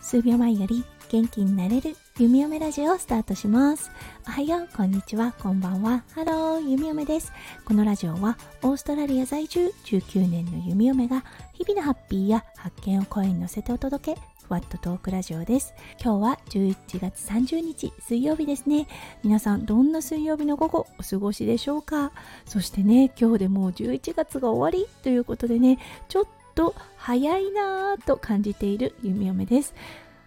数秒前より元気になれる弓嫁ラジオをスタートします。おはようこんにちは。こんばんは。ハロー弓嫁です。このラジオはオーストラリア在住19年の弓嫁が日々のハッピーや発見を声に乗せてお届け。ワントークラジオです。今日は11月30日水曜日ですね。皆さんどんな水曜日の午後お過ごしでしょうか？そしてね今日でもう11月が終わり？ということでねちょっと早いなぁと感じている弓嫁です。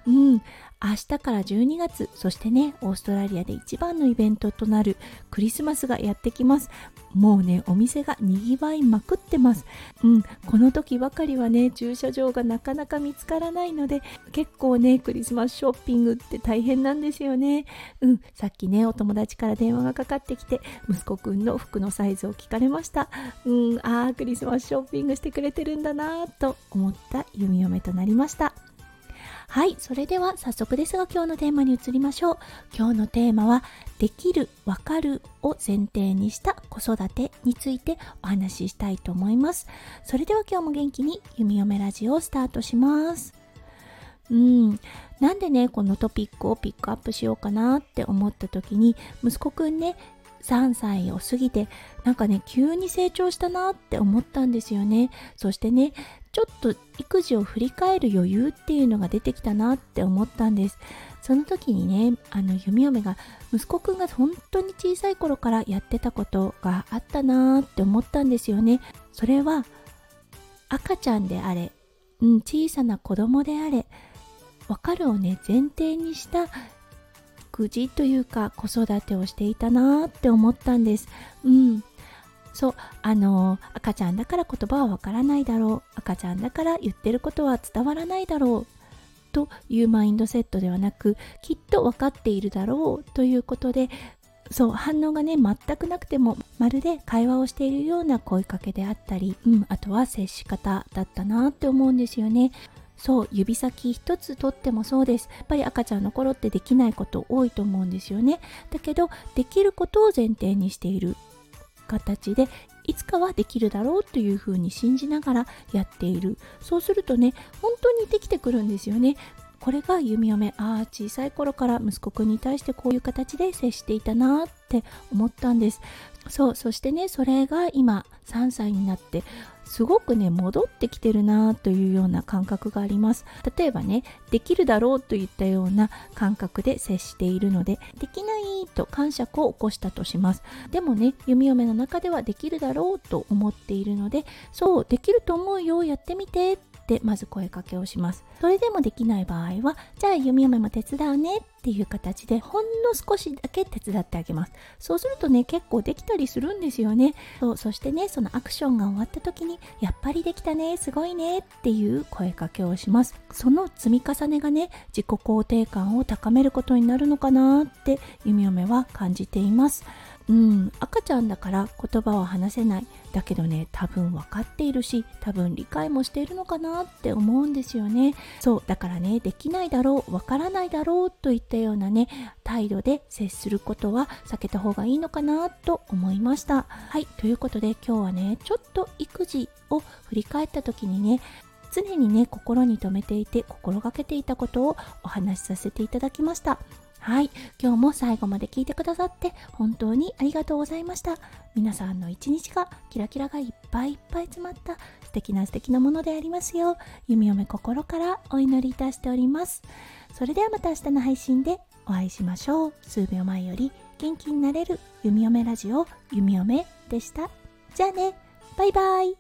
うん、明日から12月、そしてね、オーストラリアで一番のイベントとなるクリスマスがやってきます。もうね、お店がにぎわいまくってます。うん、この時ばかりはね、駐車場がなかなか見つからないので、結構ね、クリスマスショッピングって大変なんですよね。うん、さっきね、お友達から電話がかかってきて、息子くんの服のサイズを聞かれました。うん、あー、クリスマスショッピングしてくれてるんだなと思った弓嫁となりました。はい、それでは早速ですが今日のテーマに移りましょう。今日のテーマは、できる、わかるを前提にした子育てについてお話ししたいと思います。それでは今日も元気に弓嫁ラジオをスタートします。うん、なんでね、このトピックをピックアップしようかなって思った時に、息子くんね、3歳を過ぎてなんかね急に成長したなって思ったんですよねそしてねちょっと育児を振り返る余裕っていうのが出てきたなって思ったんですその時にねあの弓嫁が息子くんが本当に小さい頃からやってたことがあったなって思ったんですよねそれは赤ちゃんであれ、うん、小さな子供であれわかるをね前提にした育児というか子育てをしていたなって思ったんです。うん。そう、あの、赤ちゃんだから言葉はわからないだろう。赤ちゃんだから言ってることは伝わらないだろう。というマインドセットではなく、きっと分かっているだろうということで、そう反応がね全くなくてもまるで会話をしているような声かけであったり、うん、あとは接し方だったなって思うんですよね。そう指先一つとってもそうですやっぱり赤ちゃんの頃ってできないこと多いと思うんですよねだけどできることを前提にしている形でいつかはできるだろうというふうに信じながらやっている。そうするとね本当にできてくるんですよね。これが弓嫁ああ小さい頃から息子くんに対してこういう形で接していたなって思ったんです。そうそしてねそれが今3歳になってすごくね戻ってきてるなというような感覚があります。例えばねできるだろうといったような感覚で接しているのでできないと感触を起こしたとします。でもね弓嫁の中ではできるだろうと思っているのでそうできると思うよやってみてってまず声かけをします。それでもできない場合はじゃあ弓嫁も手伝うねっていう形でほんの少しだけ手伝ってあげます。そうするとね結構できたりするんですよね。そうそしてねそのアクションが終わった時にやっぱりできたねすごいねっていう声かけをします。その積み重ねがね自己肯定感を高めることになるのかなって弓嫁は感じています。うん赤ちゃんだから言葉は話せない。だけどね多分分かっているし多分理解もしているのかなって思うんですよね。そうだからねできないだろう分からないだろうといったようなね態度で接することは避けた方がいいのかなと思いました。はいということで今日はねちょっと育児を振り返った時にね常にね心に留めていて心がけていたことをお話しさせていただきました。はい。今日も最後まで聞いてくださって本当にありがとうございました。皆さんの一日がキラキラがいっぱいいっぱい詰まった素敵な素敵なものでありますよう、弓嫁心からお祈りいたしております。それではまた明日の配信でお会いしましょう。数秒前より元気になれる弓嫁ラジオ弓嫁でした。じゃあね、バイバイ。